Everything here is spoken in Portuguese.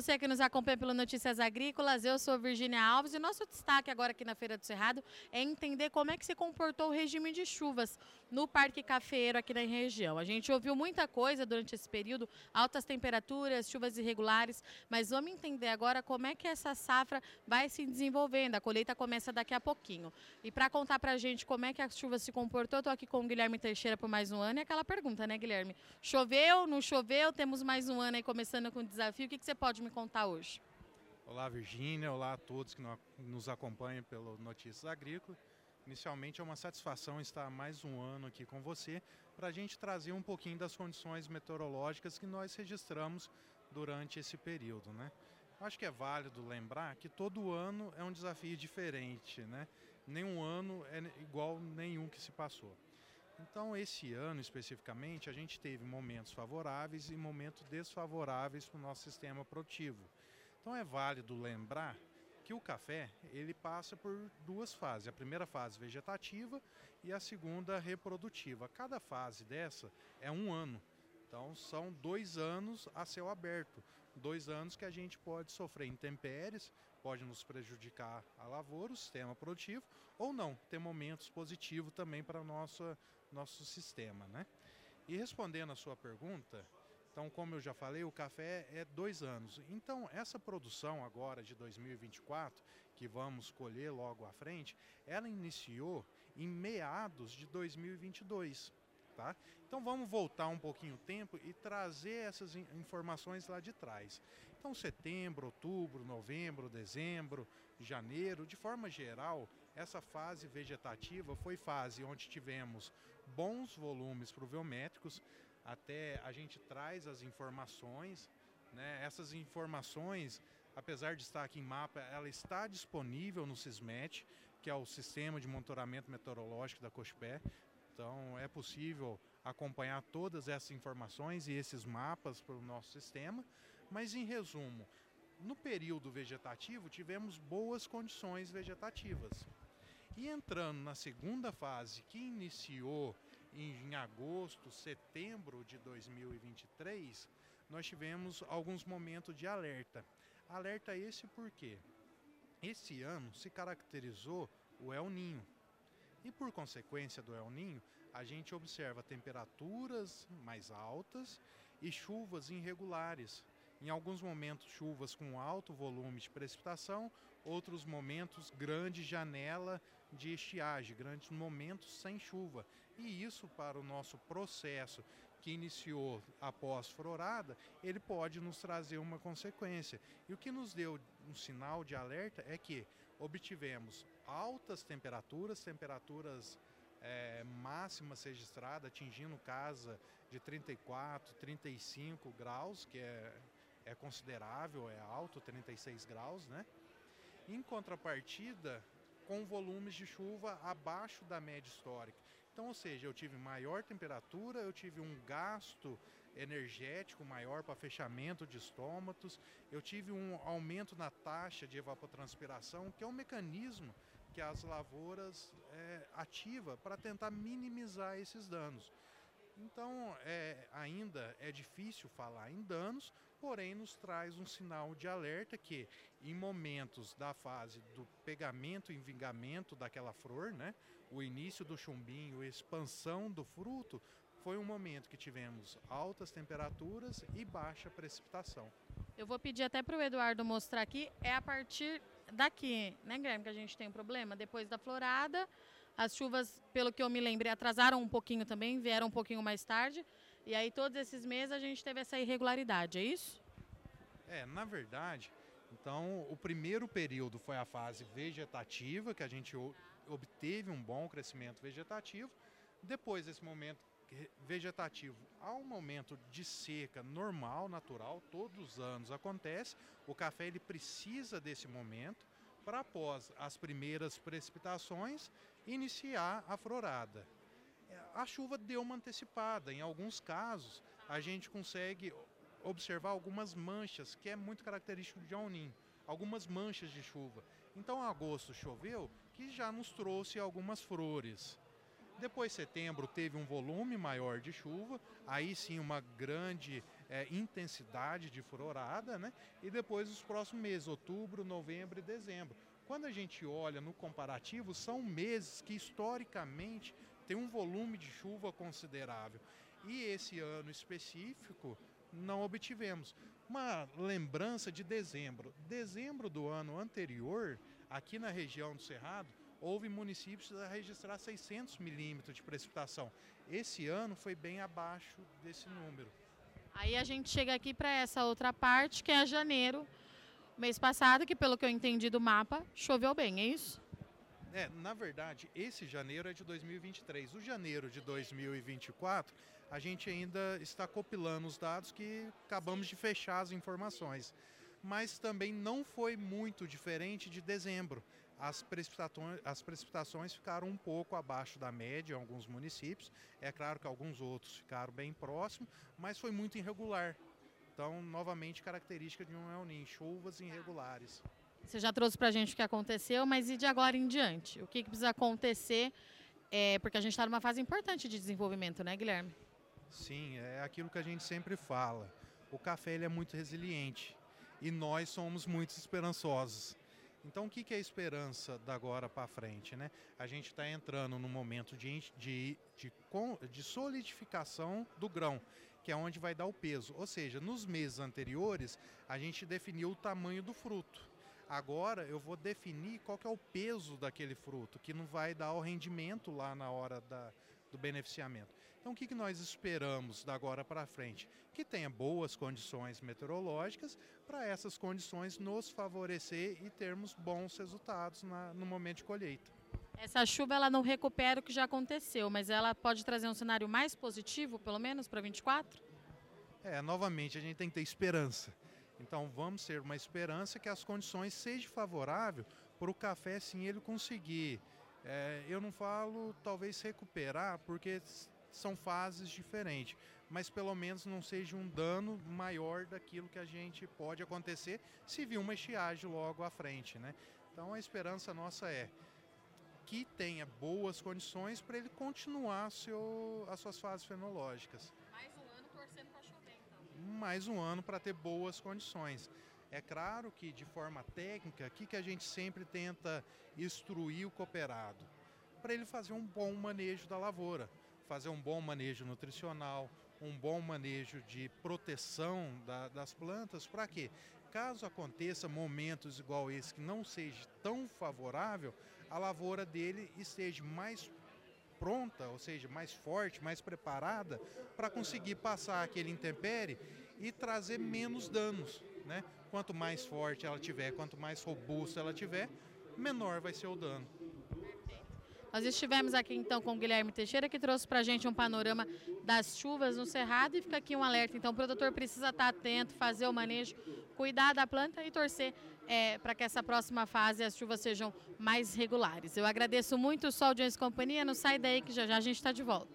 você que nos acompanha pelo Notícias Agrícolas. Eu sou Virginia Alves e nosso destaque agora aqui na Feira do Cerrado é entender como é que se comportou o regime de chuvas no Parque Cafeiro aqui na região. A gente ouviu muita coisa durante esse período, altas temperaturas, chuvas irregulares, mas vamos entender agora como é que essa safra vai se desenvolvendo. A colheita começa daqui a pouquinho. E para contar para a gente como é que a chuva se comportou, estou aqui com o Guilherme Teixeira por mais um ano. E aquela pergunta, né, Guilherme? Choveu, não choveu? Temos mais um ano aí começando com o desafio. O que, que você pode me contar hoje? Olá, Virgínia. Olá a todos que nos acompanham pelo Notícias Agrícolas. Inicialmente é uma satisfação estar mais um ano aqui com você para a gente trazer um pouquinho das condições meteorológicas que nós registramos durante esse período. Né? Acho que é válido lembrar que todo ano é um desafio diferente, né? nenhum ano é igual nenhum que se passou. Então, esse ano especificamente, a gente teve momentos favoráveis e momentos desfavoráveis para o nosso sistema produtivo. Então, é válido lembrar que o café ele passa por duas fases. A primeira fase vegetativa e a segunda reprodutiva. Cada fase dessa é um ano. Então são dois anos a céu aberto, dois anos que a gente pode sofrer intempéries, pode nos prejudicar a lavoura, o sistema produtivo, ou não, ter momentos positivos também para o nosso, nosso sistema. Né? E respondendo a sua pergunta, então, como eu já falei, o café é dois anos. Então, essa produção agora de 2024, que vamos colher logo à frente, ela iniciou em meados de 2022. Tá? Então vamos voltar um pouquinho o tempo e trazer essas informações lá de trás. Então setembro, outubro, novembro, dezembro, janeiro, de forma geral, essa fase vegetativa foi fase onde tivemos bons volumes pluviométricos, até a gente traz as informações, né? Essas informações, apesar de estar aqui em mapa, ela está disponível no SISMET, que é o Sistema de Monitoramento Meteorológico da COSPÉ. Então é possível acompanhar todas essas informações e esses mapas para o nosso sistema. Mas em resumo, no período vegetativo tivemos boas condições vegetativas. E entrando na segunda fase, que iniciou em agosto, setembro de 2023, nós tivemos alguns momentos de alerta. Alerta esse porque esse ano se caracterizou o El Ninho. E por consequência do El Ninho, a gente observa temperaturas mais altas e chuvas irregulares. Em alguns momentos, chuvas com alto volume de precipitação, outros momentos, grande janela de estiagem, grandes momentos sem chuva. E isso, para o nosso processo que iniciou após florada, ele pode nos trazer uma consequência. E o que nos deu um sinal de alerta é que obtivemos altas temperaturas, temperaturas é, máximas registradas, atingindo casa de 34, 35 graus, que é, é considerável, é alto, 36 graus, né? Em contrapartida, com volumes de chuva abaixo da média histórica. Então, ou seja, eu tive maior temperatura, eu tive um gasto energético maior para fechamento de estômatos, eu tive um aumento na taxa de evapotranspiração, que é um mecanismo que as lavouras é, ativa para tentar minimizar esses danos. Então, é, ainda é difícil falar em danos, porém nos traz um sinal de alerta que em momentos da fase do pegamento e vingamento daquela flor, né, o início do chumbinho, a expansão do fruto, foi um momento que tivemos altas temperaturas e baixa precipitação. Eu vou pedir até para o Eduardo mostrar aqui, é a partir daqui, né, Guilherme, que a gente tem um problema. Depois da florada, as chuvas, pelo que eu me lembrei, atrasaram um pouquinho também, vieram um pouquinho mais tarde. E aí todos esses meses a gente teve essa irregularidade, é isso? É, na verdade, então o primeiro período foi a fase vegetativa, que a gente obteve um bom crescimento vegetativo. Depois desse momento vegetativo, há um momento de seca normal, natural, todos os anos acontece. O café ele precisa desse momento para após as primeiras precipitações iniciar a florada. A chuva deu uma antecipada. Em alguns casos, a gente consegue observar algumas manchas, que é muito característico de Alnin, algumas manchas de chuva. Então, agosto choveu, que já nos trouxe algumas flores. Depois, setembro teve um volume maior de chuva, aí sim uma grande é, intensidade de furorada, né? E depois os próximos meses, outubro, novembro e dezembro. Quando a gente olha no comparativo, são meses que historicamente tem um volume de chuva considerável. E esse ano específico não obtivemos. Uma lembrança de dezembro. Dezembro do ano anterior, aqui na região do Cerrado, houve municípios a registrar 600 milímetros de precipitação. Esse ano foi bem abaixo desse número. Aí a gente chega aqui para essa outra parte, que é janeiro, mês passado, que pelo que eu entendi do mapa, choveu bem, é isso? É, na verdade, esse janeiro é de 2023. O janeiro de 2024, a gente ainda está compilando os dados que acabamos de fechar as informações. Mas também não foi muito diferente de dezembro. As precipitações, as precipitações ficaram um pouco abaixo da média em alguns municípios. É claro que alguns outros ficaram bem próximos, mas foi muito irregular. Então, novamente, característica de um El chuvas irregulares. Você já trouxe para a gente o que aconteceu, mas e de agora em diante? O que, que precisa acontecer? É, porque a gente está numa fase importante de desenvolvimento, né, Guilherme? Sim, é aquilo que a gente sempre fala. O café ele é muito resiliente e nós somos muito esperançosos. Então, o que, que é esperança da agora para frente? Né? A gente está entrando num momento de, de, de, de solidificação do grão, que é onde vai dar o peso. Ou seja, nos meses anteriores, a gente definiu o tamanho do fruto. Agora eu vou definir qual que é o peso daquele fruto, que não vai dar o rendimento lá na hora da, do beneficiamento. Então, o que, que nós esperamos da agora para frente? Que tenha boas condições meteorológicas para essas condições nos favorecer e termos bons resultados na, no momento de colheita. Essa chuva ela não recupera o que já aconteceu, mas ela pode trazer um cenário mais positivo, pelo menos para 24? É, novamente a gente tem que ter esperança. Então vamos ter uma esperança que as condições sejam favoráveis para o café sim ele conseguir. É, eu não falo talvez recuperar, porque são fases diferentes, mas pelo menos não seja um dano maior daquilo que a gente pode acontecer se vir uma estiagem logo à frente, né? Então a esperança nossa é que tenha boas condições para ele continuar seu, as suas fases fenológicas mais um ano para ter boas condições. É claro que, de forma técnica, o que, que a gente sempre tenta instruir o cooperado? Para ele fazer um bom manejo da lavoura, fazer um bom manejo nutricional, um bom manejo de proteção da, das plantas, para quê? Caso aconteça momentos igual esse que não seja tão favorável, a lavoura dele esteja mais pronta, ou seja, mais forte, mais preparada para conseguir passar aquele intempere e trazer menos danos. Né? Quanto mais forte ela tiver, quanto mais robusta ela tiver, menor vai ser o dano. Nós estivemos aqui então com o Guilherme Teixeira, que trouxe para a gente um panorama das chuvas no Cerrado e fica aqui um alerta. Então o produtor precisa estar atento, fazer o manejo, cuidar da planta e torcer é, para que essa próxima fase as chuvas sejam mais regulares. Eu agradeço muito o Sol de Companhia, não sai daí que já já a gente está de volta.